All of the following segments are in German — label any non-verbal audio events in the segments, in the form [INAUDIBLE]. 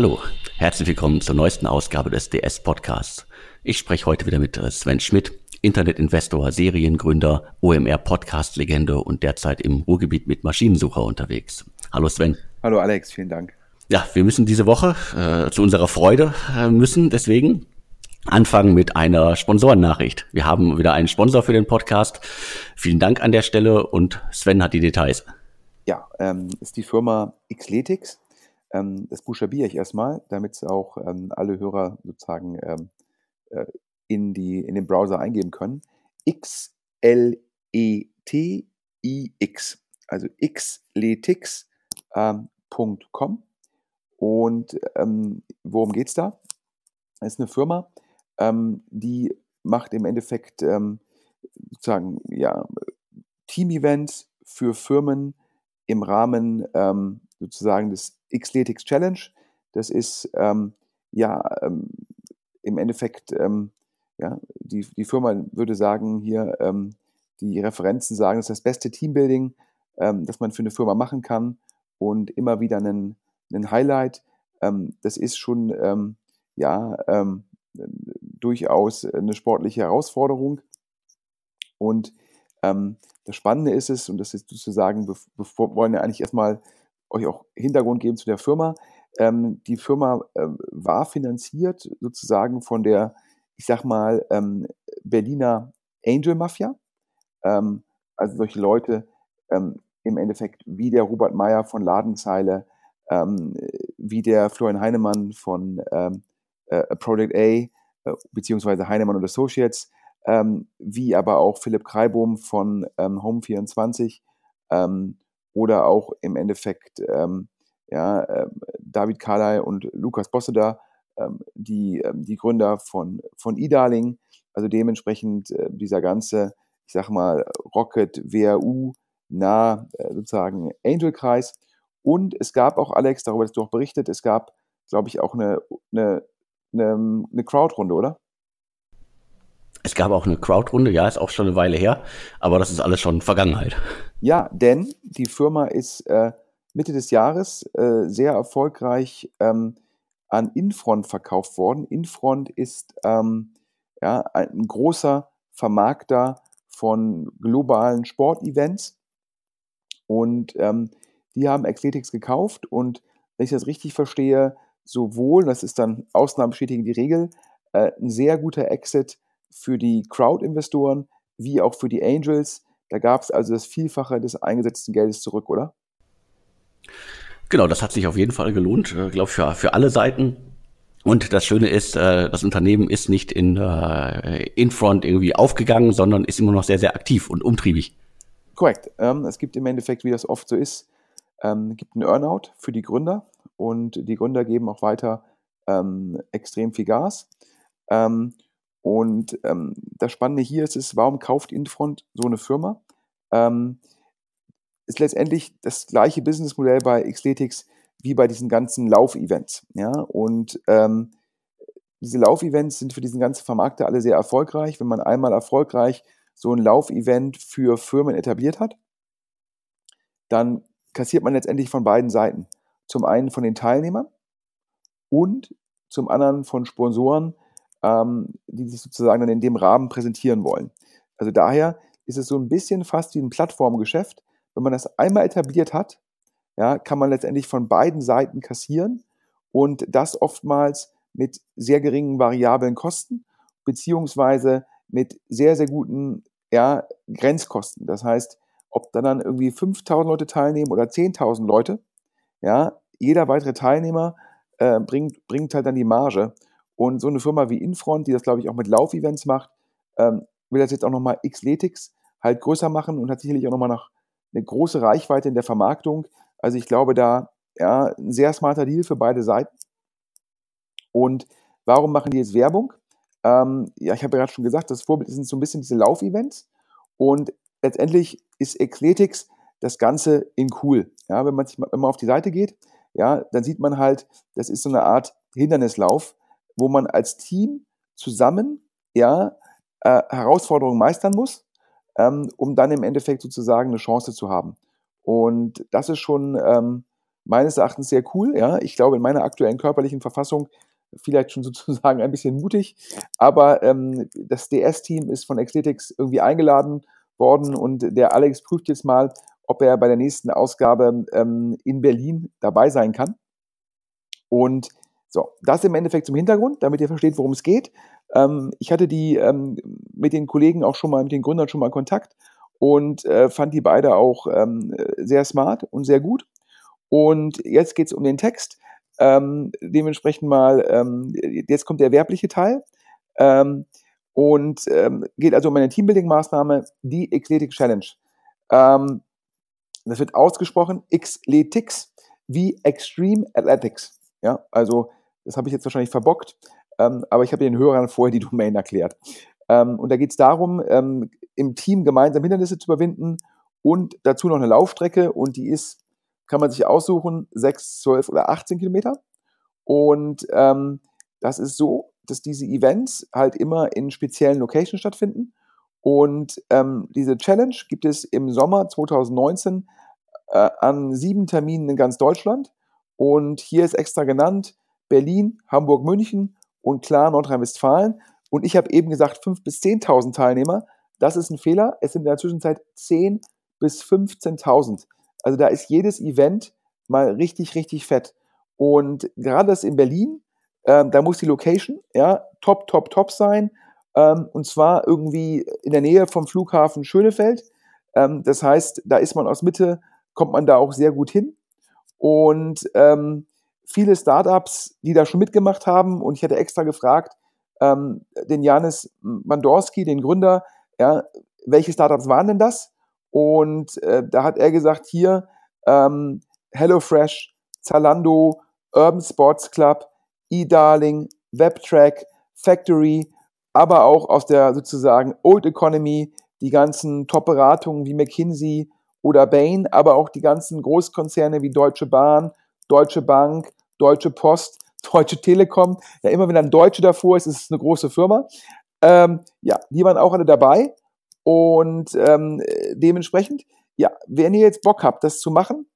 Hallo, herzlich willkommen zur neuesten Ausgabe des DS Podcasts. Ich spreche heute wieder mit äh, Sven Schmidt, Internetinvestor, Seriengründer, OMR Podcast-Legende und derzeit im Ruhrgebiet mit Maschinensucher unterwegs. Hallo Sven. Hallo Alex, vielen Dank. Ja, wir müssen diese Woche äh, zu unserer Freude äh, müssen deswegen anfangen mit einer Sponsorennachricht. Wir haben wieder einen Sponsor für den Podcast. Vielen Dank an der Stelle und Sven hat die Details. Ja, ähm, ist die Firma Xletics. Ähm, das buchstabiere ich erstmal, damit es auch ähm, alle Hörer sozusagen ähm, äh, in, die, in den Browser eingeben können. X-L-E-T-I-X. Also xletics.com. Ähm, und ähm, worum geht es da? Es ist eine Firma, ähm, die macht im Endeffekt ähm, sozusagen ja, Team-Events für Firmen im Rahmen sozusagen des Xletics Challenge. Das ist ähm, ja ähm, im Endeffekt, ähm, ja, die, die Firma würde sagen, hier die Referenzen sagen, das ist das beste Teambuilding, das man für eine Firma machen kann und immer wieder ein, ein Highlight. das ist schon ja, durchaus eine sportliche Herausforderung. Und ähm, das Spannende ist es, und das ist sozusagen, bevor wollen wir eigentlich erstmal euch auch Hintergrund geben zu der Firma. Ähm, die Firma äh, war finanziert sozusagen von der, ich sag mal, ähm, Berliner Angel Mafia. Ähm, also solche Leute ähm, im Endeffekt wie der Robert Meyer von Ladenzeile, ähm, wie der Florian Heinemann von ähm, äh, Project A, äh, beziehungsweise Heinemann und Associates, ähm, wie aber auch Philipp Kreibohm von ähm, Home24 ähm, oder auch im Endeffekt ähm, ja, äh, David Carley und Lukas Bosseder, ähm, die, ähm, die Gründer von, von eDarling, also dementsprechend äh, dieser ganze, ich sag mal, Rocket, WRU, nah äh, sozusagen Angel-Kreis. Und es gab auch, Alex, darüber hast du auch berichtet, es gab, glaube ich, auch eine, eine eine, eine Crowd-Runde, oder? Es gab auch eine Crowd-Runde, ja, ist auch schon eine Weile her, aber das ist alles schon Vergangenheit. Ja, denn die Firma ist äh, Mitte des Jahres äh, sehr erfolgreich ähm, an Infront verkauft worden. Infront ist ähm, ja, ein großer Vermarkter von globalen Sportevents und ähm, die haben Athletics gekauft und wenn ich das richtig verstehe, sowohl, das ist dann Ausnahmen bestätigen die Regel, äh, ein sehr guter Exit für die Crowd-Investoren wie auch für die Angels. Da gab es also das Vielfache des eingesetzten Geldes zurück, oder? Genau, das hat sich auf jeden Fall gelohnt, äh, glaube für, für alle Seiten. Und das Schöne ist, äh, das Unternehmen ist nicht in äh, Infront irgendwie aufgegangen, sondern ist immer noch sehr, sehr aktiv und umtriebig. Korrekt. Ähm, es gibt im Endeffekt, wie das oft so ist, ähm, gibt einen Earnout für die Gründer und die Gründer geben auch weiter ähm, extrem viel Gas. Ähm, und ähm, das Spannende hier ist, ist, warum kauft Infront so eine Firma? Ähm, ist letztendlich das gleiche Businessmodell bei Xletics wie bei diesen ganzen Laufevents. Ja? Und ähm, diese Laufevents sind für diesen ganzen Vermarkter alle sehr erfolgreich. Wenn man einmal erfolgreich so ein Laufevent für Firmen etabliert hat, dann kassiert man letztendlich von beiden Seiten. Zum einen von den Teilnehmern und zum anderen von Sponsoren, ähm, die sich sozusagen dann in dem Rahmen präsentieren wollen. Also daher ist es so ein bisschen fast wie ein Plattformgeschäft. Wenn man das einmal etabliert hat, ja, kann man letztendlich von beiden Seiten kassieren und das oftmals mit sehr geringen variablen Kosten beziehungsweise mit sehr, sehr guten ja, Grenzkosten. Das heißt, ob da dann irgendwie 5000 Leute teilnehmen oder 10.000 Leute, ja, jeder weitere Teilnehmer äh, bringt, bringt halt dann die Marge. Und so eine Firma wie Infront, die das, glaube ich, auch mit Laufevents macht, ähm, will das jetzt auch nochmal Xletics halt größer machen und hat sicherlich auch nochmal noch eine große Reichweite in der Vermarktung. Also ich glaube, da ja, ein sehr smarter Deal für beide Seiten. Und warum machen die jetzt Werbung? Ähm, ja, ich habe ja gerade schon gesagt, das Vorbild sind so ein bisschen diese Laufevents. Und letztendlich ist Xletics das Ganze in cool. Ja, wenn man sich mal, wenn man auf die Seite geht, ja, dann sieht man halt, das ist so eine Art Hindernislauf, wo man als Team zusammen, ja, äh, Herausforderungen meistern muss, ähm, um dann im Endeffekt sozusagen eine Chance zu haben. Und das ist schon ähm, meines Erachtens sehr cool. Ja, ich glaube, in meiner aktuellen körperlichen Verfassung vielleicht schon [LAUGHS] sozusagen ein bisschen mutig, aber ähm, das DS-Team ist von Xletics irgendwie eingeladen worden und der Alex prüft jetzt mal, ob er bei der nächsten Ausgabe ähm, in Berlin dabei sein kann. Und so, das im Endeffekt zum Hintergrund, damit ihr versteht, worum es geht. Ähm, ich hatte die ähm, mit den Kollegen auch schon mal, mit den Gründern schon mal Kontakt und äh, fand die beide auch ähm, sehr smart und sehr gut. Und jetzt geht es um den Text. Ähm, dementsprechend mal, ähm, jetzt kommt der werbliche Teil. Ähm, und geht also um eine Teambuilding-Maßnahme, die Xletic Challenge. Das wird ausgesprochen Xletics wie Extreme Athletics. Ja, also das habe ich jetzt wahrscheinlich verbockt, ähm, aber ich habe den Hörern [LAUGHS] vorher die Domain erklärt. Ähm, und da geht es darum, ähm, im Team gemeinsam Hindernisse zu überwinden und dazu noch eine Laufstrecke und die ist kann man sich aussuchen, 6, 12 oder 18 Kilometer. Und ähm, das ist so, dass diese Events halt immer in speziellen Locations stattfinden. Und ähm, diese Challenge gibt es im Sommer 2019 äh, an sieben Terminen in ganz Deutschland. Und hier ist extra genannt Berlin, Hamburg, München und klar Nordrhein-Westfalen. Und ich habe eben gesagt 5.000 bis 10.000 Teilnehmer. Das ist ein Fehler. Es sind in der Zwischenzeit 10.000 bis 15.000. Also da ist jedes Event mal richtig, richtig fett. Und gerade das in Berlin, ähm, da muss die Location ja top, top, top sein. Ähm, und zwar irgendwie in der Nähe vom Flughafen Schönefeld. Ähm, das heißt, da ist man aus Mitte, kommt man da auch sehr gut hin. Und ähm, viele Startups, die da schon mitgemacht haben, und ich hatte extra gefragt, ähm, den Janis Mandorski, den Gründer, ja, welche Startups waren denn das? Und äh, da hat er gesagt, hier ähm, HelloFresh, Zalando, Urban Sports Club, eDarling, WebTrack, Factory, aber auch aus der sozusagen Old Economy, die ganzen Top-Beratungen wie McKinsey oder Bain, aber auch die ganzen Großkonzerne wie Deutsche Bahn, Deutsche Bank, Deutsche Post, [LAUGHS] Deutsche Telekom. Ja, immer wenn ein Deutsche davor ist, ist es eine große Firma. Ähm, ja, die waren auch alle dabei. Und ähm, dementsprechend, ja, wenn ihr jetzt Bock habt, das zu machen,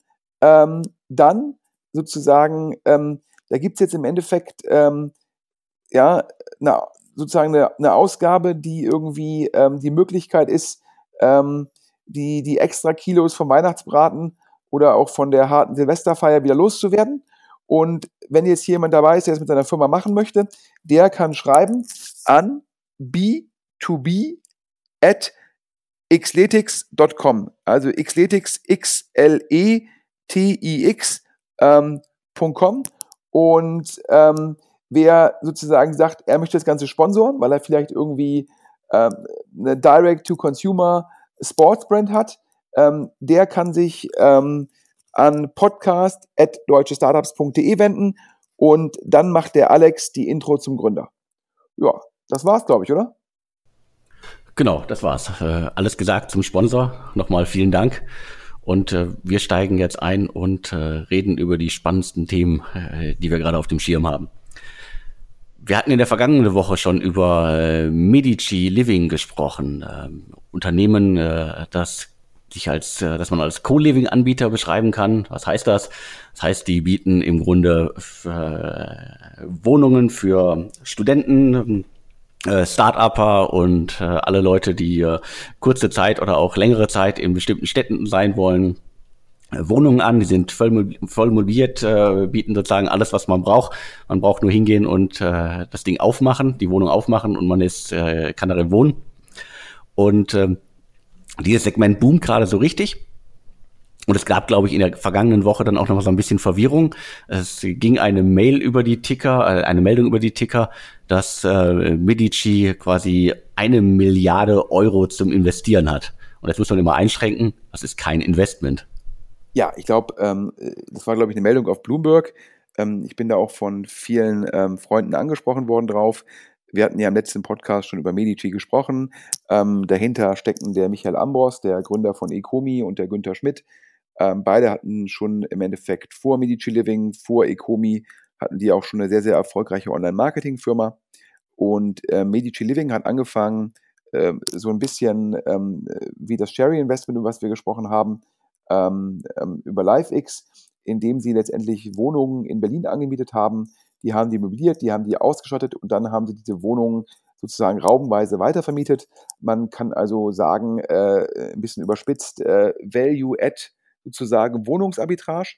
ähm, dann sozusagen, ähm, da gibt es jetzt im Endeffekt ähm, ja, na, sozusagen eine, eine, Ausgabe, die irgendwie ähm, die Möglichkeit ist, die, die extra Kilos vom Weihnachtsbraten oder auch von der harten Silvesterfeier wieder loszuwerden. Und wenn jetzt jemand dabei ist, der es mit seiner Firma machen möchte, der kann schreiben an b2b at xletics.com, also X-L-E-T-I-X, ähm, .com. Und ähm, wer sozusagen sagt, er möchte das Ganze sponsoren, weil er vielleicht irgendwie ähm, eine Direct-to-Consumer Sportsbrand hat, ähm, der kann sich ähm, an podcast.deutschestartups.de wenden und dann macht der Alex die Intro zum Gründer. Ja, das war's, glaube ich, oder? Genau, das war's. Äh, alles gesagt zum Sponsor. Nochmal vielen Dank. Und äh, wir steigen jetzt ein und äh, reden über die spannendsten Themen, äh, die wir gerade auf dem Schirm haben. Wir hatten in der vergangenen Woche schon über äh, Medici Living gesprochen. Ähm, Unternehmen, äh, das sich als, äh, dass man als Co-Living-Anbieter beschreiben kann. Was heißt das? Das heißt, die bieten im Grunde äh, Wohnungen für Studenten, äh, Start-Upper und äh, alle Leute, die äh, kurze Zeit oder auch längere Zeit in bestimmten Städten sein wollen, Wohnungen an, die sind voll, voll mobiliert, äh, bieten sozusagen alles, was man braucht. Man braucht nur hingehen und äh, das Ding aufmachen, die Wohnung aufmachen und man ist, äh, kann darin wohnen. Und äh, dieses Segment boomt gerade so richtig. Und es gab, glaube ich, in der vergangenen Woche dann auch noch mal so ein bisschen Verwirrung. Es ging eine Mail über die Ticker, äh, eine Meldung über die Ticker, dass äh, Medici quasi eine Milliarde Euro zum Investieren hat. Und das muss man immer einschränken. Das ist kein Investment. Ja, ich glaube, ähm, das war, glaube ich, eine Meldung auf Bloomberg. Ähm, ich bin da auch von vielen ähm, Freunden angesprochen worden drauf. Wir hatten ja im letzten Podcast schon über Medici gesprochen. Ähm, dahinter stecken der Michael Ambros, der Gründer von Ecomi und der Günther Schmidt, ähm, beide hatten schon im Endeffekt vor Medici Living, vor Ecomi, hatten die auch schon eine sehr, sehr erfolgreiche Online-Marketing-Firma. Und äh, Medici Living hat angefangen, äh, so ein bisschen ähm, wie das Cherry Investment, über was wir gesprochen haben, ähm, ähm über LiveX, indem sie letztendlich Wohnungen in Berlin angemietet haben. Die haben die möbliert, die haben die ausgeschottet und dann haben sie diese Wohnungen sozusagen raubenweise weitervermietet. Man kann also sagen, äh, ein bisschen überspitzt, äh, Value-Add sozusagen Wohnungsarbitrage.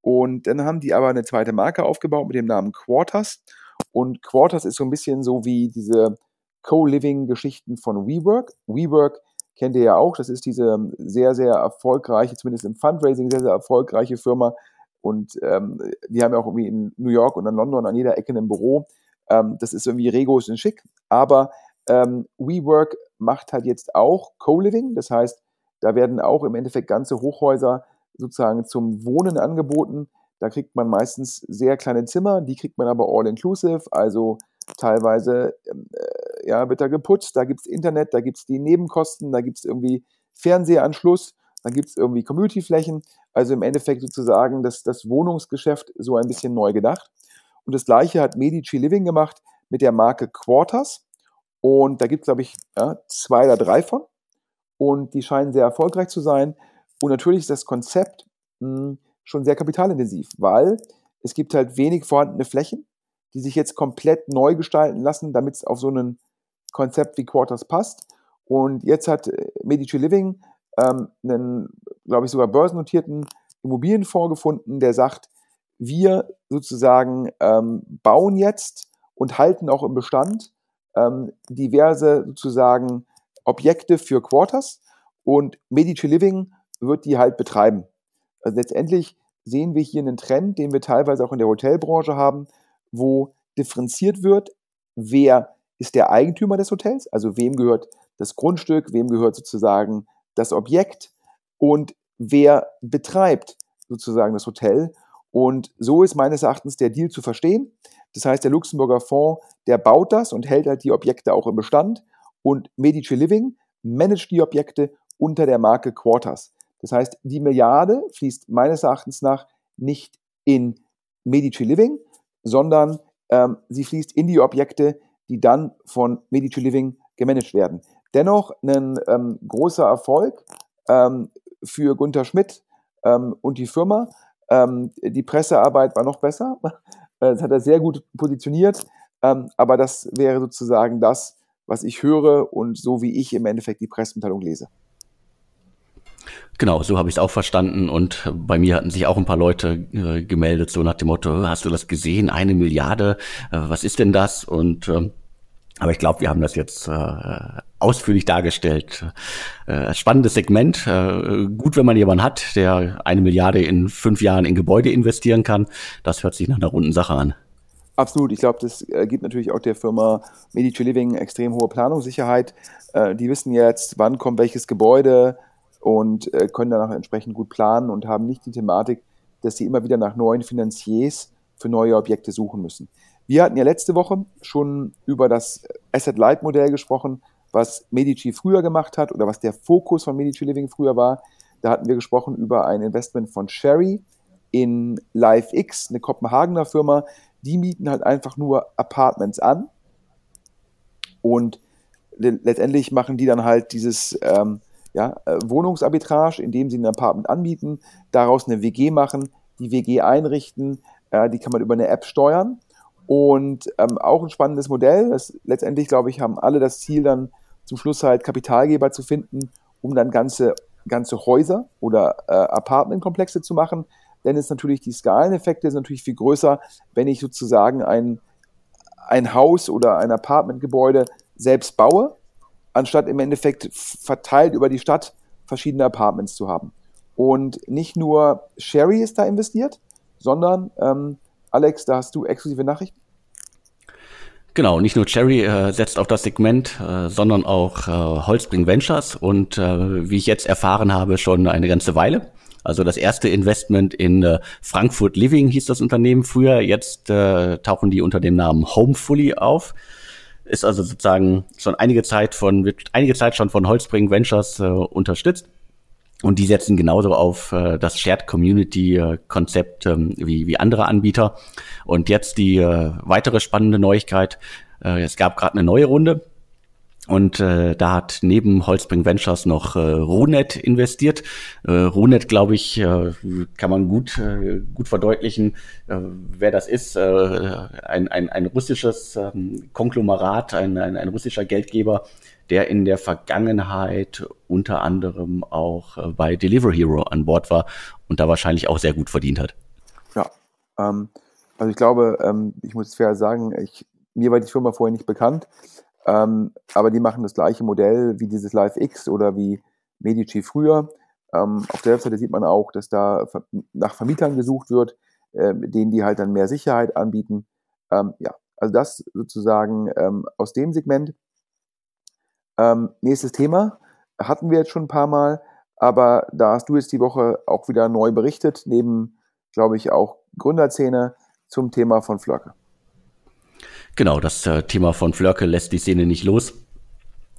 Und dann haben die aber eine zweite Marke aufgebaut mit dem Namen Quarters. Und Quarters ist so ein bisschen so wie diese Co-Living-Geschichten von WeWork. WeWork kennt ihr ja auch, das ist diese sehr, sehr erfolgreiche, zumindest im Fundraising sehr, sehr erfolgreiche Firma. Und ähm, die haben ja auch irgendwie in New York und in London an jeder Ecke ein Büro. Ähm, das ist irgendwie Regos in schick. Aber ähm, WeWork macht halt jetzt auch Co-Living. Das heißt, da werden auch im Endeffekt ganze Hochhäuser sozusagen zum Wohnen angeboten. Da kriegt man meistens sehr kleine Zimmer, die kriegt man aber all-inclusive, also teilweise ähm, äh, ja, wird da geputzt, da gibt es Internet, da gibt es die Nebenkosten, da gibt es irgendwie Fernsehanschluss, dann gibt es irgendwie Community-Flächen. Also im Endeffekt sozusagen das, das Wohnungsgeschäft so ein bisschen neu gedacht. Und das gleiche hat Medici Living gemacht mit der Marke Quarters. Und da gibt es, glaube ich, ja, zwei oder drei von. Und die scheinen sehr erfolgreich zu sein. Und natürlich ist das Konzept mh, hm, schon sehr kapitalintensiv, weil es gibt halt wenig vorhandene Flächen, die sich jetzt komplett neu gestalten lassen, damit es auf so ein Konzept wie Quarters passt. Und jetzt hat äh, Medici Living ähm, einen, glaube ich, sogar börsennotierten Immobilienfonds gefunden, der sagt, wir sozusagen ähm, bauen jetzt und halten auch im Bestand ähm, diverse sozusagen Objekte für Quarters und Medici Living wird die halt betreiben. Also letztendlich sehen wir hier einen Trend, den wir teilweise auch in der Hotelbranche haben, wo differenziert wird, wer ist der Eigentümer des Hotels, also wem gehört das Grundstück, wem gehört sozusagen das Objekt und wer betreibt sozusagen das Hotel. Und so ist meines Erachtens der Deal zu verstehen. Das heißt, der Luxemburger Fonds, der baut das und hält halt die Objekte auch im Bestand. Und Medici Living managt die Objekte unter der Marke Quarters. Das heißt, die Milliarde fließt meines Erachtens nach nicht in Medici Living, sondern ähm, sie fließt in die Objekte, die dann von Medici Living gemanagt werden. Dennoch ein ähm, großer Erfolg ähm, für Gunther Schmidt ähm, und die Firma. Ähm, die Pressearbeit war noch besser. [LAUGHS] Das hat er sehr gut positioniert. Ähm, aber das wäre sozusagen das, was ich höre und so wie ich im Endeffekt die Pressemitteilung lese. Genau, so habe ich es auch verstanden. Und bei mir hatten sich auch ein paar Leute äh, gemeldet, so nach dem Motto, hast du das gesehen? Eine Milliarde, äh, was ist denn das? Und ähm, aber ich glaube, wir haben das jetzt äh, ausführlich dargestellt. Äh, spannendes Segment. Äh, gut, wenn man jemanden hat, der eine Milliarde in fünf Jahren in Gebäude investieren kann. Das hört sich nach einer runden Sache an. Absolut. Ich glaube, das äh, gibt natürlich auch der Firma Medici Living extrem hohe Planungssicherheit. Äh, die wissen jetzt, wann kommt welches Gebäude, und äh, können danach entsprechend gut planen und haben nicht die Thematik, dass sie immer wieder nach neuen Finanziers für neue Objekte suchen müssen. Wir hatten ja letzte Woche schon über das Asset-Light-Modell gesprochen, was Medici früher gemacht hat oder was der Fokus von Medici Living früher war. Da hatten wir gesprochen über ein Investment von Sherry in LiveX, eine Kopenhagener Firma. Die mieten halt einfach nur Apartments an und letztendlich machen die dann halt dieses ähm, ja, äh, Wohnungsarbitrage, indem sie ein Apartment anbieten, daraus eine WG machen, die WG einrichten, äh, die kann man über eine App steuern. Und ähm, auch ein spannendes Modell. Das, letztendlich, glaube ich, haben alle das Ziel, dann zum Schluss halt Kapitalgeber zu finden, um dann ganze, ganze Häuser oder äh, Apartmentkomplexe zu machen. Denn es natürlich die Skaleneffekte sind natürlich viel größer, wenn ich sozusagen ein, ein Haus oder ein Apartmentgebäude selbst baue anstatt im Endeffekt verteilt über die Stadt verschiedene Apartments zu haben. Und nicht nur Sherry ist da investiert, sondern ähm, Alex, da hast du exklusive Nachrichten. Genau, nicht nur Cherry äh, setzt auf das Segment, äh, sondern auch äh, Holzbring Ventures und äh, wie ich jetzt erfahren habe, schon eine ganze Weile. Also das erste Investment in äh, Frankfurt Living hieß das Unternehmen früher, jetzt äh, tauchen die unter dem Namen Homefully auf ist also sozusagen schon einige Zeit von, wird einige Zeit schon von Holzbring Ventures äh, unterstützt. Und die setzen genauso auf äh, das Shared Community äh, Konzept ähm, wie, wie andere Anbieter. Und jetzt die äh, weitere spannende Neuigkeit. Äh, es gab gerade eine neue Runde Und äh, da hat neben Holzbring Ventures noch äh, Ronet investiert. Äh, Ronet, glaube ich, äh, kann man gut, äh, gut verdeutlichen, äh, wer das ist. Äh, ein, ein, ein russisches ähm, Konglomerat, ein, ein, ein russischer Geldgeber, der in der Vergangenheit unter anderem auch äh, bei Delivery Hero an Bord war und da wahrscheinlich auch sehr gut verdient hat. Ja, ähm, also ich glaube, ähm, ich muss fair sagen, ich, mir war die Firma vorher nicht bekannt. Ähm, aber die machen das gleiche Modell wie dieses LiveX oder wie Medici früher. Ähm, auf der Webseite sieht man auch, dass da nach Vermietern gesucht wird, äh, denen die halt dann mehr Sicherheit anbieten. Ähm, ja, also das sozusagen ähm, aus dem Segment. Ähm, nächstes Thema hatten wir jetzt schon ein paar Mal, aber da hast du jetzt die Woche auch wieder neu berichtet, neben, glaube ich, auch Gründerzähne zum Thema von Flörke. Genau, das äh, Thema von Flörke lässt die Szene nicht los.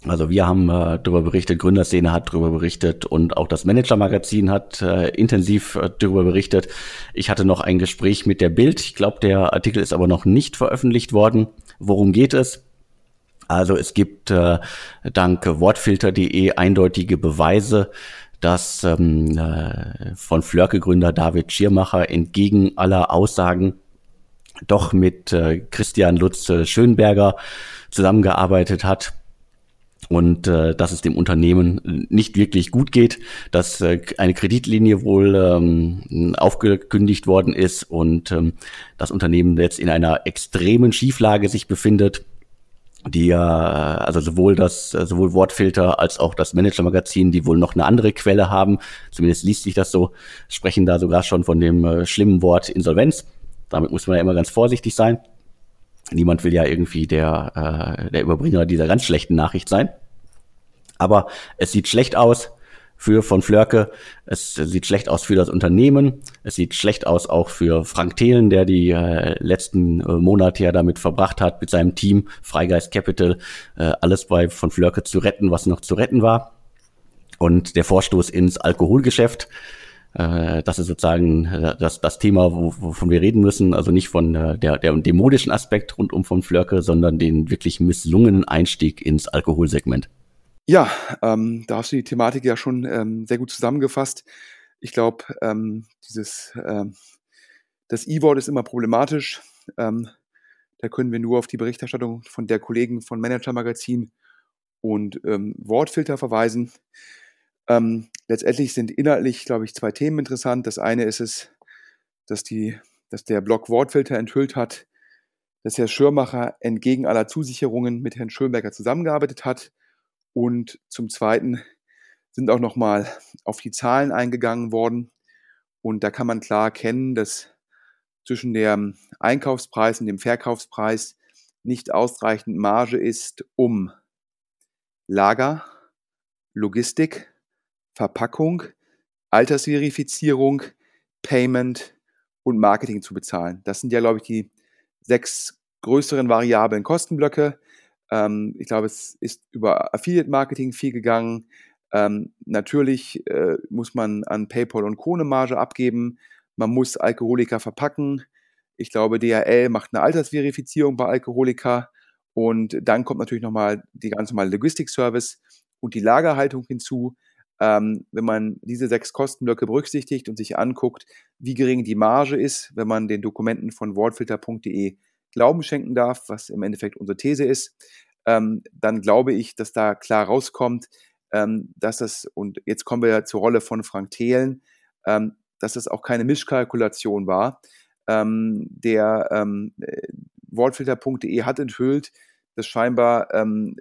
Also wir haben äh, darüber berichtet, Gründerszene hat darüber berichtet und auch das Manager-Magazin hat äh, intensiv äh, darüber berichtet. Ich hatte noch ein Gespräch mit der Bild. Ich glaube, der Artikel ist aber noch nicht veröffentlicht worden. Worum geht es? Also es gibt äh, dank wortfilter.de eindeutige Beweise, dass ähm, äh, von Flörke-Gründer David Schirmacher entgegen aller Aussagen doch mit äh, Christian Lutz äh, Schönberger zusammengearbeitet hat und äh, dass es dem Unternehmen nicht wirklich gut geht, dass äh, eine Kreditlinie wohl ähm, aufgekündigt worden ist und ähm, das Unternehmen jetzt in einer extremen Schieflage sich befindet die ja, also sowohl das, sowohl Wortfilter als auch das Manager-Magazin, die wohl noch eine andere Quelle haben, zumindest liest sich das so, sprechen da sogar schon von dem äh, schlimmen Wort Insolvenz. Damit muss man ja immer ganz vorsichtig sein. Niemand will ja irgendwie der, äh, der Überbringer dieser ganz schlechten Nachricht sein. Aber es sieht schlecht aus für von Flörke. Es sieht schlecht aus für das Unternehmen. Es sieht schlecht aus auch für Frank Thelen, der die äh, letzten äh, Monate ja damit verbracht hat, mit seinem Team Freigeist Capital äh, alles bei von Flörke zu retten, was noch zu retten war. Und der Vorstoß ins Alkoholgeschäft äh, das ist sozusagen äh, das, das Thema, wovon wir reden müssen. Also nicht von äh, der, der, dem modischen Aspekt rund um von Flörke, sondern den wirklich misslungenen Einstieg ins Alkoholsegment. Ja, ähm, da hast du die Thematik ja schon ähm, sehr gut zusammengefasst. Ich glaube, ähm, dieses ähm, das E-Wort ist immer problematisch. Ähm, da können wir nur auf die Berichterstattung von der Kollegen von Manager Magazin und ähm, Wortfilter verweisen. Ähm, letztendlich sind inhaltlich, glaube ich, zwei Themen interessant. Das eine ist es, dass, die, dass der Blog Wortfilter enthüllt hat, dass Herr Schirmacher entgegen aller Zusicherungen mit Herrn Schönberger zusammengearbeitet hat. Und zum Zweiten sind auch nochmal auf die Zahlen eingegangen worden. Und da kann man klar erkennen, dass zwischen dem Einkaufspreis und dem Verkaufspreis nicht ausreichend Marge ist, um Lager, Logistik, Verpackung, Altersverifizierung, Payment und Marketing zu bezahlen. Das sind ja, glaube ich, die sechs größeren variablen Kostenblöcke. Ähm, ich glaube, es ist über Affiliate Marketing viel gegangen. Ähm, natürlich äh, muss man an PayPal und Co. eine Marge abgeben. Man muss Alkoholiker verpacken. Ich glaube, DHL macht eine Altersverifizierung bei Alkoholiker. Und dann kommt natürlich nochmal die ganz normale Logistik-Service und die Lagerhaltung hinzu. Ähm, wenn man diese sechs Kostenblöcke berücksichtigt und sich anguckt, wie gering die Marge ist, wenn man den Dokumenten von wortfilter.de Glauben schenken darf, was im Endeffekt unsere These ist, ähm, dann glaube ich, dass da klar rauskommt, ähm, dass das, und jetzt kommen wir zur Rolle von Frank Thelen, ähm, dass das auch keine Mischkalkulation war. Ähm, der ähm, äh, Wortfilter.de hat enthüllt, dass scheinbar ähm,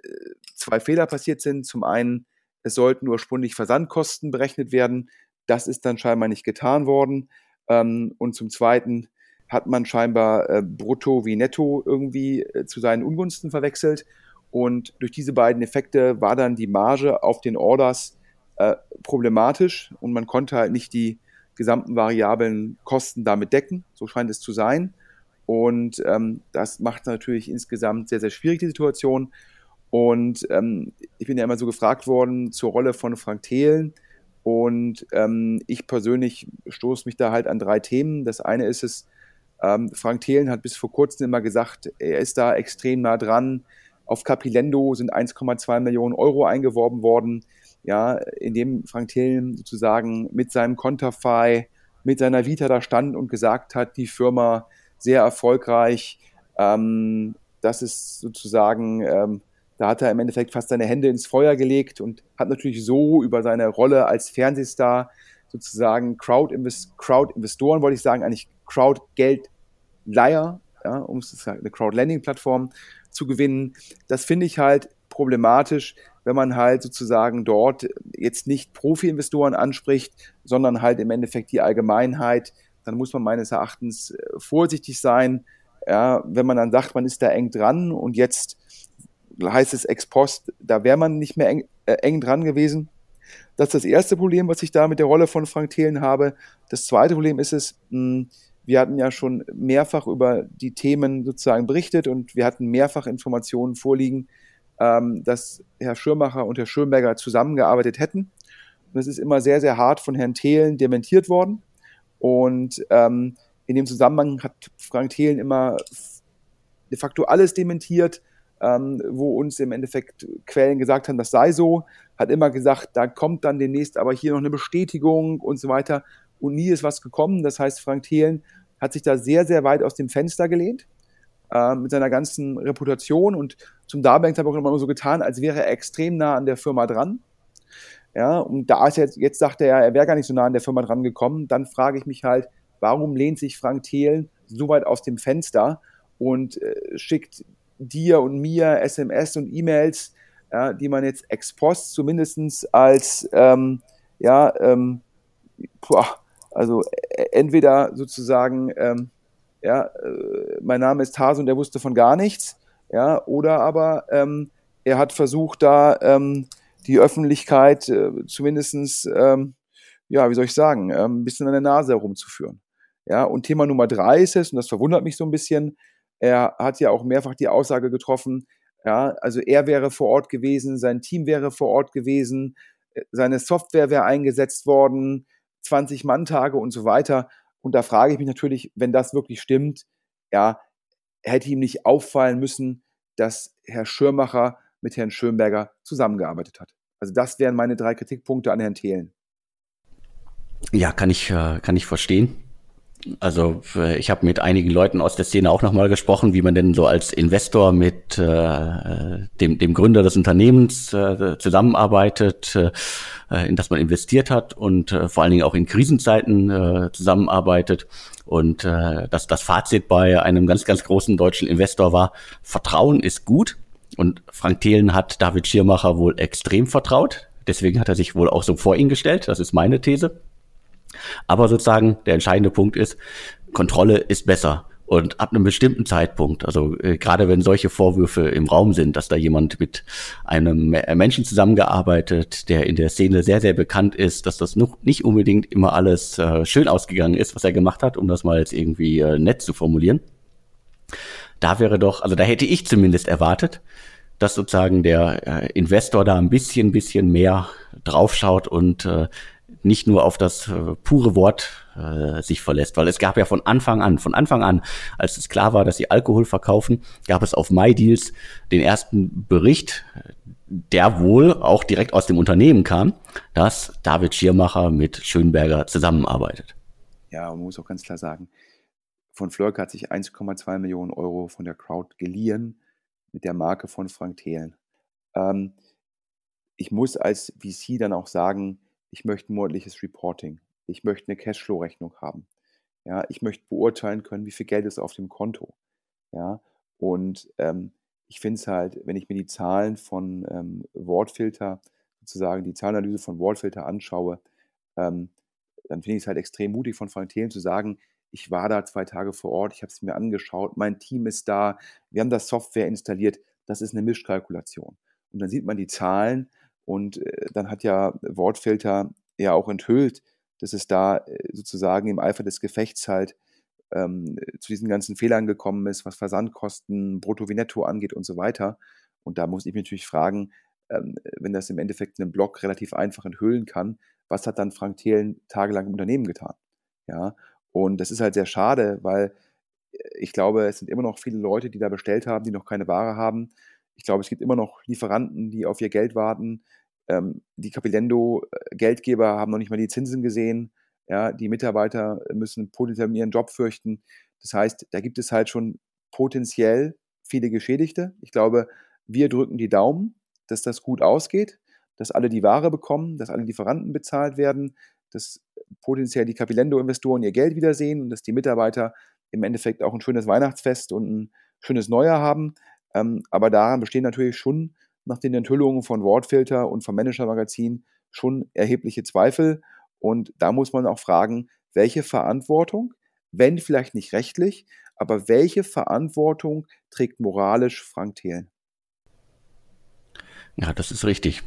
zwei Fehler passiert sind. Zum einen es sollten ursprünglich Versandkosten berechnet werden. Das ist dann scheinbar nicht getan worden. Und zum Zweiten hat man scheinbar äh, Brutto wie Netto irgendwie äh, zu seinen Ungunsten verwechselt. Und durch diese beiden Effekte war dann die Marge auf den Orders äh, problematisch und man konnte halt nicht die gesamten variablen Kosten damit decken. So scheint es zu sein. Und ähm, das macht natürlich insgesamt sehr, sehr schwierig die Situation. Und ähm, ich bin ja immer so gefragt worden zur Rolle von Frank Thelen. Und ähm, ich persönlich stoße mich da halt an drei Themen. Das eine ist es, ähm, Frank Thelen hat bis vor kurzem immer gesagt, er ist da extrem nah dran, Auf Capilendo sind 1,2 Millionen Euro eingeworben worden, ja, in dem Frank Thelen sozusagen mit seinem Konterfei, mit seiner Vita da stand und gesagt hat, die Firma sehr erfolgreich. Ähm, das ist sozusagen, ähm, da hat er im Endeffekt fast seine Hände ins Feuer gelegt und hat natürlich so über seine Rolle als Fernsehstar sozusagen Crowd-Investoren, Crowd wollte ich sagen, eigentlich Crowd-Geldleier, ja, um es zu sagen, eine Crowd-Lending-Plattform zu gewinnen. Das finde ich halt problematisch, wenn man halt sozusagen dort jetzt nicht Profi-Investoren anspricht, sondern halt im Endeffekt die Allgemeinheit. Dann muss man meines Erachtens äh, vorsichtig sein, ja, wenn man dann sagt, man ist da eng dran und jetzt heißt es ex post, da wäre man nicht mehr eng, äh, eng dran gewesen. Das ist das erste Problem, was ich da mit der Rolle von Frank Thelen habe. Das zweite Problem ist es, mh, hm, wir hatten ja schon mehrfach über die Themen sozusagen berichtet und wir hatten mehrfach Informationen vorliegen, ähm, dass Herr Schirmacher und Herr Schönberger zusammengearbeitet hätten. Und es ist immer sehr, sehr hart von Herrn Thelen dementiert worden. Und ähm, in dem Zusammenhang hat Frank Thelen immer de facto alles dementiert, ähm, wo uns im Endeffekt Quellen gesagt haben, das sei so, hat immer gesagt, da kommt dann demnächst aber hier noch eine Bestätigung und so weiter. Und nie ist was gekommen. Das heißt, Frank Thelen hat sich da sehr, sehr weit aus dem Fenster gelehnt äh, mit seiner ganzen Reputation und zum Darbank habe ich auch immer so getan, als wäre er extrem nah an der Firma dran. Ja, und da ist jetzt, jetzt sagt er, er wäre gar nicht so nah an der Firma dran gekommen. Dann frage ich mich halt, warum lehnt sich Frank Thelen so weit aus dem Fenster und äh, schickt dir und mir SMS und E-Mails, ja, die man jetzt ex post zumindest als, ähm, ja, ähm, boah, also äh, entweder sozusagen, ähm, ja, äh, mein Name ist Hase und er wusste von gar nichts, ja, oder aber ähm, er hat versucht, da ähm, die Öffentlichkeit äh, zumindest, ähm, ja, wie soll ich sagen, ähm, ein bisschen an der Nase herumzuführen. Ja, und Thema Nummer drei ist es, und das verwundert mich so ein bisschen, er hat ja auch mehrfach die Aussage getroffen, ja, also er wäre vor Ort gewesen, sein Team wäre vor Ort gewesen, äh, seine Software wäre eingesetzt worden, 20 Mann-Tage und so weiter. Und da frage ich mich natürlich, wenn das wirklich stimmt, ja, hätte ihm nicht auffallen müssen, dass Herr Schirmacher mit Herrn Schönberger zusammengearbeitet hat. Also das wären meine drei Kritikpunkte an Herrn Thelen. Ja, kann ich, äh, kann ich verstehen. Also äh, ich habe mit einigen Leuten aus der Szene auch nochmal gesprochen, wie man denn so als Investor mit äh, dem, dem Gründer des Unternehmens äh, zusammenarbeitet, äh, in das man investiert hat und äh, vor allen Dingen auch in Krisenzeiten äh, zusammenarbeitet. Und äh, das, das Fazit bei einem ganz, ganz großen deutschen Investor war, Vertrauen ist gut. Und Frank Thelen hat David Schirmacher wohl extrem vertraut. Deswegen hat er sich wohl auch so vor ihn gestellt. Das ist meine These. Aber sozusagen der entscheidende Punkt ist, Kontrolle ist besser. Und ab einem bestimmten Zeitpunkt, also äh, gerade wenn solche Vorwürfe im Raum sind, dass da jemand mit einem Menschen zusammengearbeitet, der in der Szene sehr, sehr bekannt ist, dass das noch nicht unbedingt immer alles äh, schön ausgegangen ist, was er gemacht hat, um das mal jetzt irgendwie äh, nett zu formulieren. Da wäre doch, also da hätte ich zumindest erwartet, dass sozusagen der äh, Investor da ein bisschen, bisschen mehr draufschaut und äh, nicht nur auf das äh, pure Wort äh, sich verlässt, weil es gab ja von Anfang an, von Anfang an, als es klar war, dass sie Alkohol verkaufen, gab es auf MyDeals den ersten Bericht, der wohl auch direkt aus dem Unternehmen kam, dass David Schirmacher mit Schönberger zusammenarbeitet. Ja, man muss auch ganz klar sagen, von Flörk hat sich 1,2 Millionen Euro von der Crowd geliehen mit der Marke von Frank Thelen. Ähm, ich muss als VC dann auch sagen, ich möchte monatliches Reporting. Ich möchte eine Cashflow-Rechnung haben. Ja, ich möchte beurteilen können, wie viel Geld ist auf dem Konto. Ja, und ähm, ich finde es halt, wenn ich mir die Zahlen von ähm, Wortfilter, sozusagen die Zahlenanalyse von Wortfilter anschaue, ähm, dann finde ich es halt extrem mutig von Frank Thelen zu sagen, ich war da zwei Tage vor Ort, ich habe es mir angeschaut, mein Team ist da, wir haben das Software installiert. Das ist eine Mischkalkulation. Und dann sieht man die Zahlen und äh, dann hat ja Wortfilter ja auch enthüllt, dass es da äh, sozusagen im Eifer des Gefechts halt ähm, zu diesen ganzen Fehlern gekommen ist, was Versandkosten, Brutto wie Netto angeht und so weiter. Und da muss ich mich natürlich fragen, ähm, wenn das im Endeffekt einen Blog relativ einfach enthüllen kann, was hat dann Frank Thelen tagelang im Unternehmen getan? Ja, und das ist halt sehr schade, weil äh, ich glaube, es sind immer noch viele Leute, die da bestellt haben, die noch keine Ware haben. Ich glaube, es gibt immer noch Lieferanten, die auf ihr Geld warten. Ähm, die Capilendo-Geldgeber haben noch nicht mal die Zinsen gesehen. Ja, die Mitarbeiter müssen potenziell ihren Job fürchten. Das heißt, da gibt es halt schon potenziell viele Geschädigte. Ich glaube, wir drücken die Daumen, dass das gut ausgeht, dass alle die Ware bekommen, dass alle Lieferanten bezahlt werden, dass potenziell die Capilendo-Investoren ihr Geld wiedersehen und dass die Mitarbeiter im Endeffekt auch ein schönes Weihnachtsfest und ein schönes Neujahr haben. Ähm, aber daran bestehen natürlich schon nach den Enthüllungen von Wortfilter und vom Manager-Magazin schon erhebliche Zweifel. Und da muss man auch fragen, welche Verantwortung, wenn vielleicht nicht rechtlich, aber welche Verantwortung trägt moralisch Frank Thelen? Ja, das ist richtig.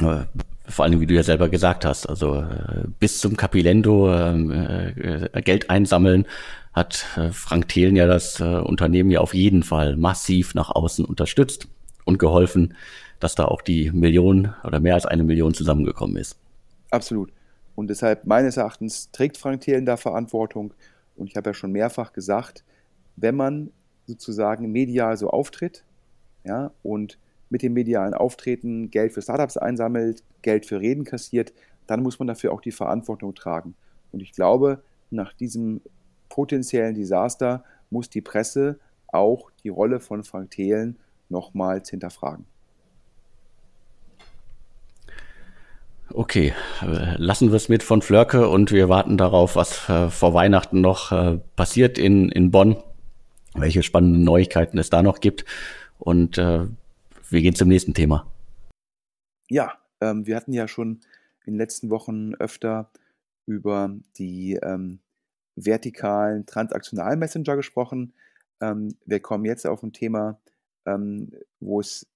Äh, vor allem, wie du ja selber gesagt hast, also äh, bis zum Capilendo ähm, äh, Geld einsammeln hat Frank Thelen ja das Unternehmen ja auf jeden Fall massiv nach außen unterstützt und geholfen, dass da auch die Million oder mehr als eine Million zusammengekommen ist. Absolut. Und deshalb meines Erachtens trägt Frank Thelen da Verantwortung. Und ich habe ja schon mehrfach gesagt, wenn man sozusagen medial so auftritt, ja, und mit dem medialen Auftreten Geld für Startups einsammelt, Geld für Reden kassiert, dann muss man dafür auch die Verantwortung tragen. Und ich glaube, nach diesem potenziellen Desaster muss die Presse auch die Rolle von Frank Thelen nochmals hinterfragen. Okay, lassen wir es mit von Flörke und wir warten darauf, was äh, vor Weihnachten noch äh, passiert in, in Bonn, welche spannenden Neuigkeiten es da noch gibt. Und äh, wir gehen zum nächsten Thema. Ja, ähm, wir hatten ja schon in den letzten Wochen öfter über die ähm, vertikalen transaktionalen Messenger gesprochen. Ähm, wir kommen jetzt auf ein Thema, ähm, wo es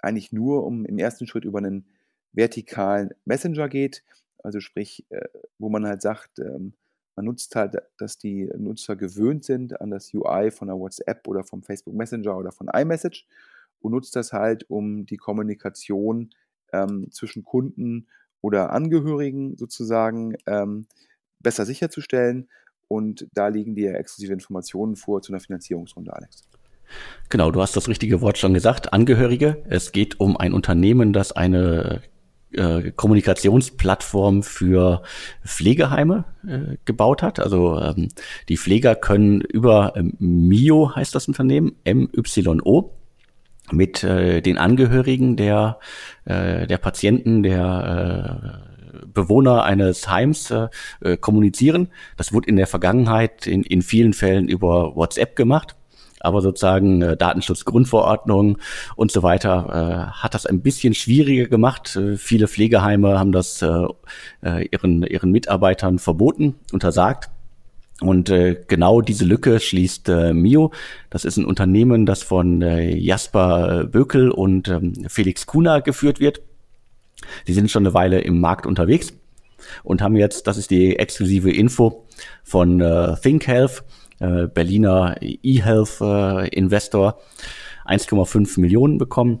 eigentlich nur um im ersten Schritt über einen vertikalen Messenger geht. Also sprich, äh, wo man halt sagt, ähm, man nutzt halt, dass die Nutzer gewöhnt sind an das UI von der WhatsApp oder vom Facebook Messenger oder von iMessage und nutzt das halt, um die Kommunikation ähm, zwischen Kunden oder Angehörigen sozusagen ähm, besser sicherzustellen. Und da liegen dir exklusive Informationen vor zu einer Finanzierungsrunde, Alex. Genau, du hast das richtige Wort schon gesagt. Angehörige. Es geht um ein Unternehmen, das eine äh, Kommunikationsplattform für Pflegeheime äh, gebaut hat. Also ähm, die Pfleger können über ähm, MIO heißt das Unternehmen, M-Y-O, mit äh, den Angehörigen der, äh, der Patienten, der äh, Bewohner eines Heims äh, äh, kommunizieren. Das wurde in der Vergangenheit in, in vielen Fällen über WhatsApp gemacht. Aber sozusagen äh, Datenschutzgrundverordnung und so weiter äh, hat das ein bisschen schwieriger gemacht. Äh, viele Pflegeheime haben das äh, äh ihren, ihren Mitarbeitern verboten, untersagt. Und äh, genau diese Lücke schließt äh, Mio. Das ist ein Unternehmen, das von äh, Jasper Bökel und ähm, Felix Kuna geführt wird. Sie sind schon eine Weile im Markt unterwegs und haben jetzt, das ist die exklusive Info von äh, ThinkHealth, äh, Berliner eHealth äh, Investor, 1,5 Millionen bekommen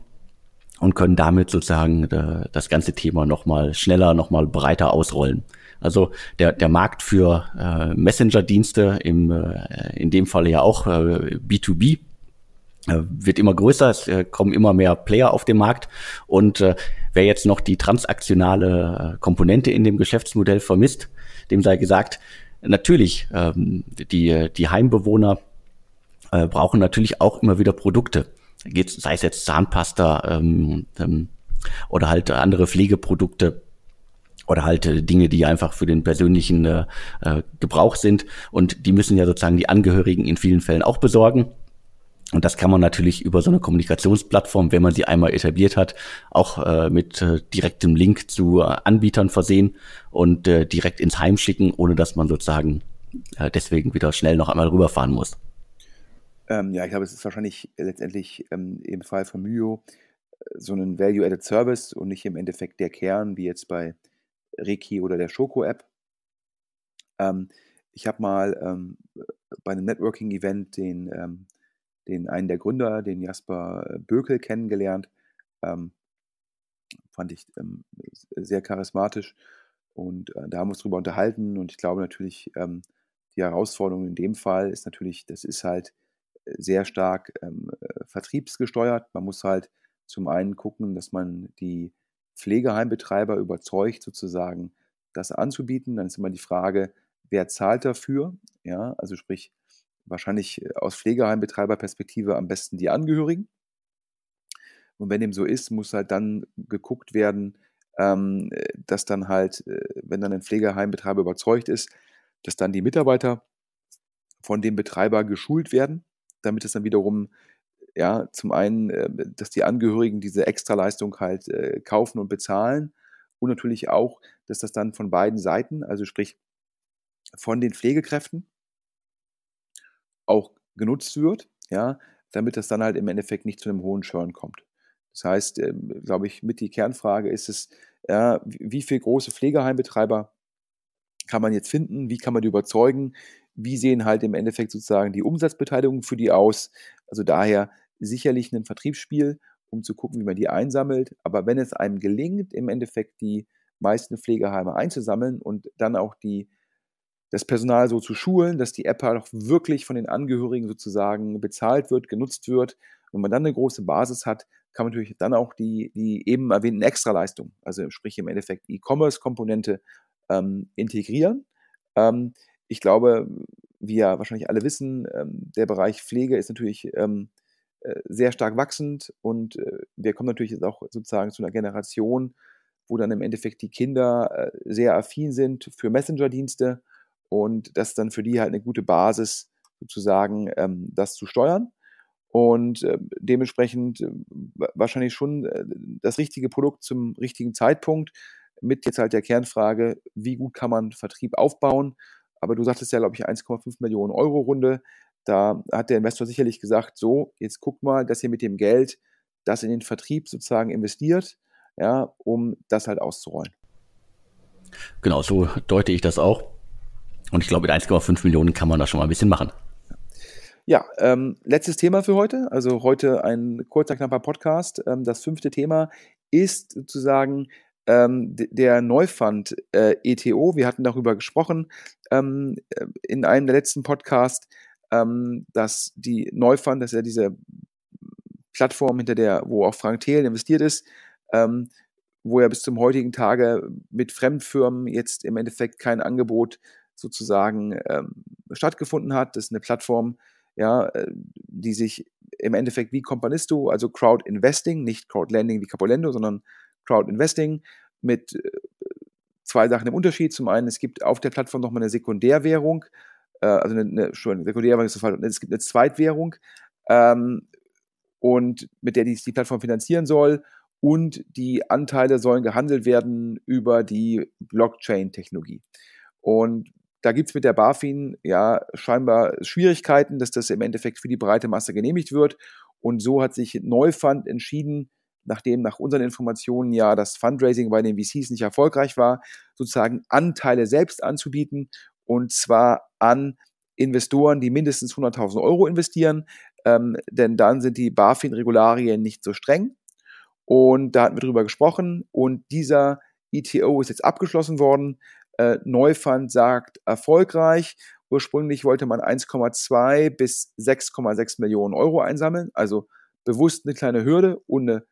und können damit sozusagen äh, das ganze Thema nochmal schneller, nochmal breiter ausrollen. Also der, der Markt für äh, Messenger-Dienste, im, äh, in dem Falle ja auch äh, B2B, äh, wird immer größer, es äh, kommen immer mehr Player auf den Markt und äh, wer jetzt noch die transaktionale Komponente in dem Geschäftsmodell vermisst, dem sei gesagt, natürlich, ähm, die, die Heimbewohner äh, brauchen natürlich auch immer wieder Produkte. Geht, sei es jetzt Zahnpasta ähm, ähm, oder halt andere Pflegeprodukte oder halt äh, Dinge, die einfach für den persönlichen äh, äh, Gebrauch sind. Und die müssen ja sozusagen die Angehörigen in vielen Fällen auch besorgen. Und das kann man natürlich über so eine Kommunikationsplattform, wenn man sie einmal etabliert hat, auch äh, mit äh, direktem Link zu äh, Anbietern versehen und äh, direkt ins Heim schicken, ohne dass man sozusagen äh, deswegen wieder schnell noch einmal rüberfahren muss. Ähm, ja, ich glaube, es ist wahrscheinlich letztendlich ähm, im Fall von Myo äh, so ein Value-Added Service und nicht im Endeffekt der Kern, wie jetzt bei Reiki oder der Schoko-App. Ähm, ich habe mal ähm, bei einem Networking-Event den, ähm, den einen der Gründer, den Jasper Bökel, kennengelernt. Ähm, fand ich ähm, sehr charismatisch und äh, da haben wir uns drüber unterhalten und ich glaube natürlich, ähm, die Herausforderung in dem Fall ist natürlich, das ist halt sehr stark ähm, äh, vertriebsgesteuert. Man muss halt zum einen gucken, dass man die Pflegeheimbetreiber überzeugt, sozusagen das anzubieten. Dann ist immer die Frage, wer zahlt dafür? Ja, also sprich, wahrscheinlich äh, aus Pflegeheimbetreiberperspektive am besten die Angehörigen. Und wenn dem so ist, muss halt dann geguckt werden, ähm, dass dann halt, äh, wenn dann ein Pflegeheimbetreiber überzeugt ist, dass dann die Mitarbeiter von dem Betreiber geschult werden, damit es dann wiederum ja, zum einen, äh, dass die Angehörigen diese Extraleistung halt äh, kaufen und bezahlen und natürlich auch, dass das dann von beiden Seiten, also sprich von den Pflegekräften, auch genutzt wird, ja, damit das dann halt im Endeffekt nicht zu einem hohen Churn kommt. Das heißt, äh, glaube ich, mit die Kernfrage ist es, ja, wie viele große Pflegeheimbetreiber kann man jetzt finden, wie kann man die überzeugen, wie sehen halt im Endeffekt sozusagen die Umsatzbeteiligungen für die aus. Also daher sicherlich ein Vertriebsspiel, um zu gucken, wie man die einsammelt. Aber wenn es einem gelingt, im Endeffekt die meisten Pflegeheime einzusammeln und dann auch die, das Personal so zu schulen, dass die App halt auch wirklich von den Angehörigen sozusagen bezahlt wird, genutzt wird. Wenn man dann eine große Basis hat, kann man natürlich dann auch die, die eben erwähnten Extraleistungen, also sprich im Endeffekt E-Commerce-Komponente, ähm, integrieren. Ähm, ich glaube, wie ja wahrscheinlich alle wissen, ähm, der Bereich Pflege ist natürlich ähm, äh, sehr stark wachsend und äh, wir kommen natürlich jetzt auch sozusagen zu einer Generation, wo dann im Endeffekt die Kinder äh, sehr affin sind für Messenger-Dienste und das ist dann für die halt eine gute Basis, sozusagen ähm, das zu steuern und äh, dementsprechend äh, wahrscheinlich schon äh, das richtige Produkt zum richtigen Zeitpunkt mit jetzt halt der Kernfrage, wie gut kann man Vertrieb aufbauen. Aber du sagtest ja, glaube ich, 1,5 Millionen Euro Runde. Da hat der Investor sicherlich gesagt, so, jetzt guckt mal, dass ihr mit dem Geld das in den Vertrieb sozusagen investiert, ja, um das halt auszurollen. Genau, so deute ich das auch. Und ich glaube, mit 1,5 Millionen kann man da schon mal ein bisschen machen. Ja, ähm, letztes Thema für heute. Also heute ein kurzer, knapper Podcast. Ähm, das fünfte Thema ist sozusagen ähm, der Neufund äh, ETO. Wir hatten darüber gesprochen ähm, äh, in einem der letzten Podcasts, ähm, dass die Neufund, das ist ja diese Plattform, hinter der, wo auch Frank Thelen investiert ist, ähm, wo ja bis zum heutigen Tage mit Fremdfirmen jetzt im Endeffekt kein Angebot sozusagen ähm, stattgefunden hat. Das ist eine Plattform, ja, äh, die sich im Endeffekt wie Companisto, also Crowd Investing, nicht Crowd Lending wie Capolendo, sondern Crowd Investing mit äh, zwei Sachen im Unterschied. Zum einen, es gibt auf der Plattform nochmal eine Sekundärwährung, äh, also eine, eine Sekundärwährung ist falsch, es gibt eine Zweitwährung, ähm, und mit der die, die Plattform finanzieren soll und die Anteile sollen gehandelt werden über die Blockchain-Technologie. Und da gibt es mit der BaFin ja scheinbar Schwierigkeiten, dass das im Endeffekt für die breite Masse genehmigt wird. Und so hat sich Neufund entschieden, nachdem nach unseren Informationen ja das Fundraising bei den VCs nicht erfolgreich war, sozusagen Anteile selbst anzubieten und zwar an Investoren, die mindestens 100.000 Euro investieren, ähm, denn dann sind die BaFin-Regularien nicht so streng. Und da hatten wir drüber gesprochen und dieser ETO ist jetzt abgeschlossen worden. Äh, Neufund sagt erfolgreich. Ursprünglich wollte man 1,2 bis 6,6 Millionen Euro einsammeln, also bewusst eine kleine Hürde und eine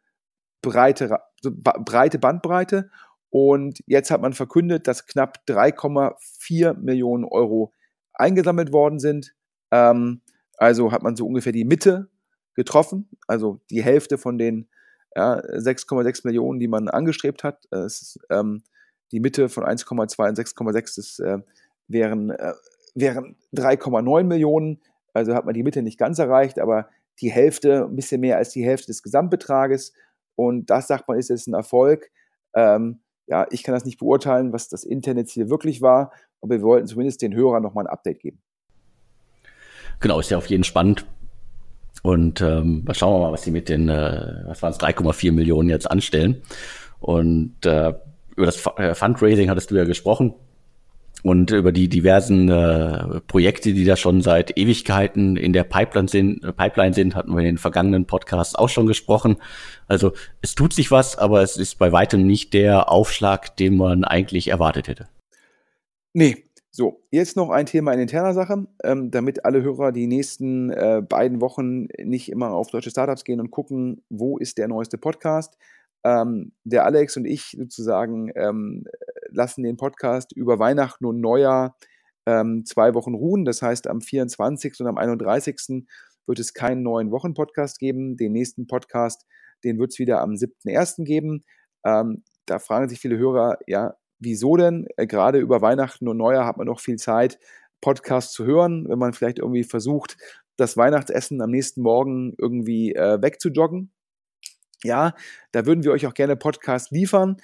breite, breite Bandbreite. Und jetzt hat man verkündet, dass knapp 3,4 Millionen Euro eingesammelt worden sind. Ähm, also hat man so ungefähr die Mitte getroffen, also die Hälfte von den 6,6 ja, Millionen, die man angestrebt hat. Es ist, ähm, die Mitte von 1,2 und 6,6, das äh, wären, äh, wären 3,9 Millionen. Also hat man die Mitte nicht ganz erreicht, aber die Hälfte, ein bisschen mehr als die Hälfte des Gesamtbetrages. Und das, sagt man, ist jetzt ein Erfolg. Ähm, ja, ich kann das nicht beurteilen, was das Internetziel wirklich war, aber wir wollten zumindest den Hörern nochmal ein Update geben. Genau, ist ja auf jeden Fall spannend. Und ähm, schauen wir mal, was sie mit den, äh, was waren es, 3,4 Millionen jetzt anstellen. Und äh, über das äh, Fundraising hattest du ja gesprochen und über die diversen äh, Projekte, die da schon seit Ewigkeiten in der Pipeline sind, äh, Pipeline sind, hatten wir in den vergangenen Podcasts auch schon gesprochen. Also es tut sich was, aber es ist bei weitem nicht der Aufschlag, den man eigentlich erwartet hätte. Nee, So, jetzt noch ein Thema in interner Sache, ähm, damit alle Hörer die nächsten äh, beiden Wochen nicht immer auf deutsche Startups gehen und gucken, wo ist der neueste Podcast. Ähm, der Alex und ich sozusagen ähm, lassen den Podcast über Weihnachten und Neujahr ähm, zwei Wochen ruhen. Das heißt, am 24. und am 31. wird es keinen neuen Wochenpodcast geben. Den nächsten Podcast, den wird es wieder am 7.1. geben. Ähm, da fragen sich viele Hörer, ja, wieso denn? Äh, gerade über Weihnachten und Neujahr hat man noch viel Zeit, Podcasts zu hören, wenn man vielleicht irgendwie versucht, das Weihnachtsessen am nächsten Morgen irgendwie äh, wegzujoggen. Ja, da würden wir euch auch gerne Podcasts liefern,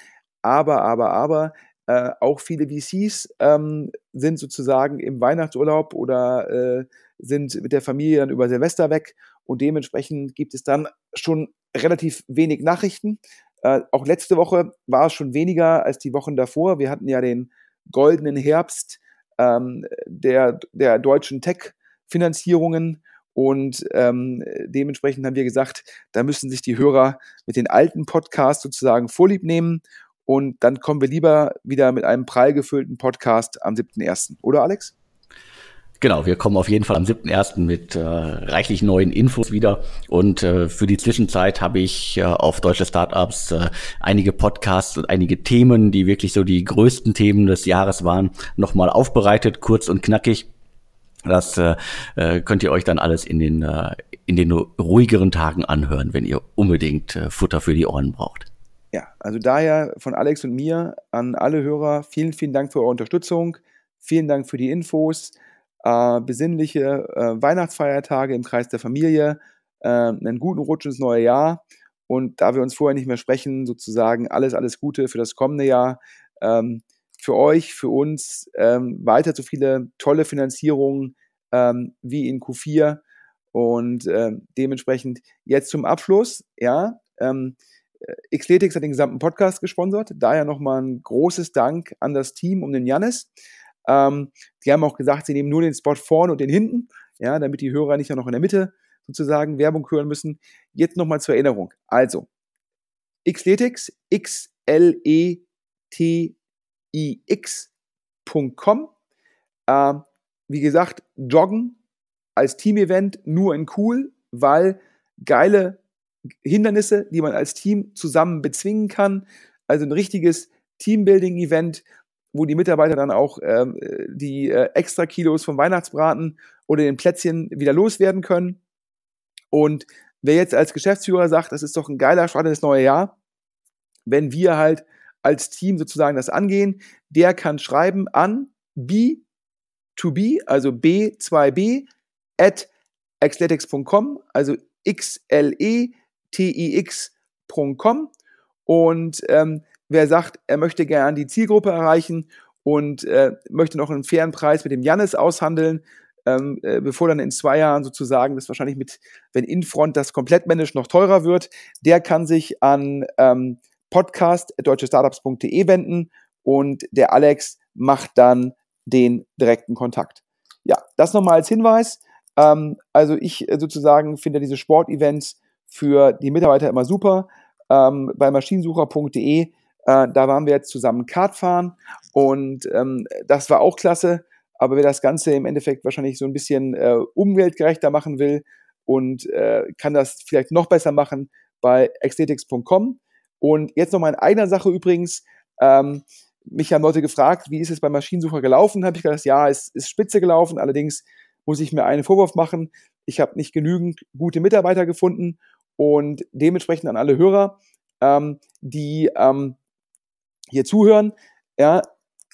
aber, aber, aber, äh, auch viele VCs ähm, sind sozusagen im Weihnachtsurlaub oder äh, sind mit der Familie dann über Silvester weg und dementsprechend gibt es dann schon relativ wenig Nachrichten. Äh, auch letzte Woche war es schon weniger als die Wochen davor. Wir hatten ja den goldenen Herbst ähm, der, der deutschen Tech-Finanzierungen und ähm, dementsprechend haben wir gesagt, da müssen sich die Hörer mit den alten Podcasts sozusagen vorlieb nehmen und dann kommen wir lieber wieder mit einem prall gefüllten Podcast am 7.1. Oder Alex? Genau, wir kommen auf jeden Fall am 7.1. mit äh, reichlich neuen Infos wieder. Und äh, für die Zwischenzeit habe ich äh, auf Deutsche Startups äh, einige Podcasts und einige Themen, die wirklich so die größten Themen des Jahres waren, nochmal aufbereitet, kurz und knackig. Das äh, äh, könnt ihr euch dann alles in den, äh, in den ruhigeren Tagen anhören, wenn ihr unbedingt äh, Futter für die Ohren braucht. Ja, also daher von Alex und mir an alle Hörer vielen, vielen Dank für eure Unterstützung. Vielen Dank für die Infos. Äh, besinnliche äh, Weihnachtsfeiertage im Kreis der Familie. Einen guten Rutsch ins neue Jahr. Und da wir uns vorher nicht mehr sprechen, sozusagen alles, alles Gute für das kommende Jahr. Ähm, für euch, für uns ähm, weiter so viele tolle Finanzierungen ähm, wie in Q4. Und äh, dementsprechend jetzt zum Abschluss, ja, ähm, äh, Xletics hat den gesamten Podcast gesponsert. Daher nochmal ein großes Dank an das Team um den Jannis. Ähm, die haben auch gesagt, sie nehmen nur den Spot vorne und den hinten, ja, damit die Hörer nicht noch in der Mitte sozusagen Werbung hören müssen. Jetzt nochmal zur Erinnerung. Also, Xletics, X-L-E-T-I-X.com. Äh, wie gesagt, Joggen als Team-Event nur in cool, weil geile Hindernisse, die man als Team zusammen bezwingen kann. Also ein richtiges Teambuilding-Event, wo die Mitarbeiter dann auch ähm, die äh, extra Kilos vom Weihnachtsbraten oder den Plätzchen wieder loswerden können. Und wer jetzt als Geschäftsführer sagt, das ist doch ein geiler Start ins neue Jahr, wenn wir halt als Team sozusagen das angehen, der kann schreiben an b2b, also b2b at xletics.com, also xle tix.com und ähm, wer sagt, er möchte gerne die Zielgruppe erreichen und äh, möchte noch einen fairen Preis mit dem Jannis aushandeln, ähm, äh, bevor dann in zwei Jahren sozusagen das wahrscheinlich mit, wenn Infront das komplett managed noch teurer wird, der kann sich an ähm, podcast.deutschestartups.de wenden und der Alex macht dann den direkten Kontakt. Ja, das nochmal als Hinweis. Ähm, also ich äh, sozusagen finde diese Sportevents für die Mitarbeiter immer super. Ähm, bei maschinensucher.de, äh, da waren wir jetzt zusammen Kart fahren und ähm, das war auch klasse. Aber wer das Ganze im Endeffekt wahrscheinlich so ein bisschen äh, umweltgerechter machen will und äh, kann das vielleicht noch besser machen bei aesthetics.com. Und jetzt noch mal in eigener Sache übrigens. Ähm, mich haben Leute gefragt, wie ist es beim Maschinensucher gelaufen? Habe ich gesagt, ja, es ist spitze gelaufen. Allerdings muss ich mir einen Vorwurf machen. Ich habe nicht genügend gute Mitarbeiter gefunden und dementsprechend an alle Hörer, ähm, die ähm, hier zuhören, ja,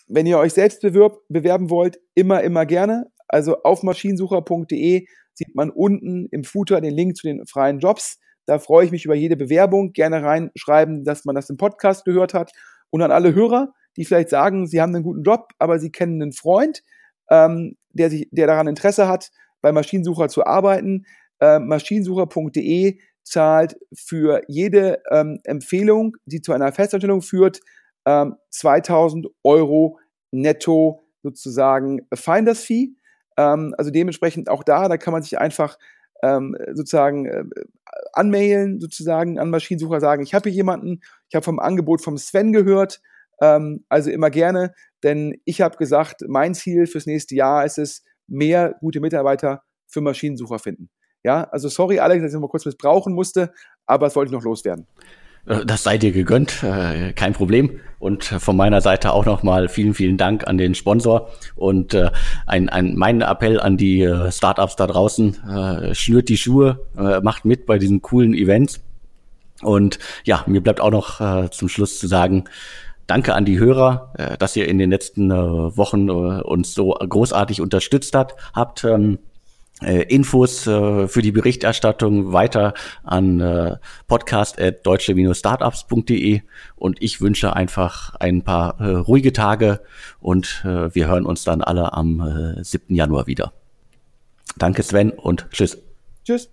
wenn ihr euch selbst bewirb, bewerben wollt, immer, immer gerne. Also auf maschinensucher.de sieht man unten im Footer den Link zu den freien Jobs. Da freue ich mich über jede Bewerbung. Gerne reinschreiben, dass man das im Podcast gehört hat. Und an alle Hörer, die vielleicht sagen, sie haben einen guten Job, aber sie kennen einen Freund, ähm, der, sich, der daran Interesse hat, bei Maschinensucher zu arbeiten. Äh, maschinensucher.de zahlt für jede ähm, Empfehlung, die zu einer Festanstellung führt, ähm, 2000 Euro netto sozusagen Finders Fee. Ähm, also dementsprechend auch da, da kann man sich einfach ähm, sozusagen äh, anmailen, sozusagen an Maschinensucher sagen, ich habe hier jemanden, ich habe vom Angebot vom Sven gehört, Ähm, also immer gerne, denn ich habe gesagt, mein Ziel fürs nächste Jahr ist es, mehr gute Mitarbeiter für Maschinensucher finden. Ja, also sorry Alex, dass ich mal kurz missbrauchen musste, aber das wollte ich noch loswerden. Äh, das sei dir gegönnt, äh, kein Problem. Und von meiner Seite auch nochmal vielen, vielen Dank an den Sponsor und äh, ein, ein, mein Appell an die Startups da draußen, schnürt die Schuhe, macht mit bei diesen coolen Events. Und ja, mir bleibt auch noch zum Schluss zu sagen, danke an die Hörer, dass ihr in den letzten Wochen uns so großartig unterstützt habt. habt ähm, äh, Infos äh, für die Berichterstattung weiter an äh, podcast.deutsche-startups.de und ich wünsche einfach ein paar äh, ruhige Tage und äh, wir hören uns dann alle am äh, 7. Januar wieder. Danke Sven und tschüss. Tschüss.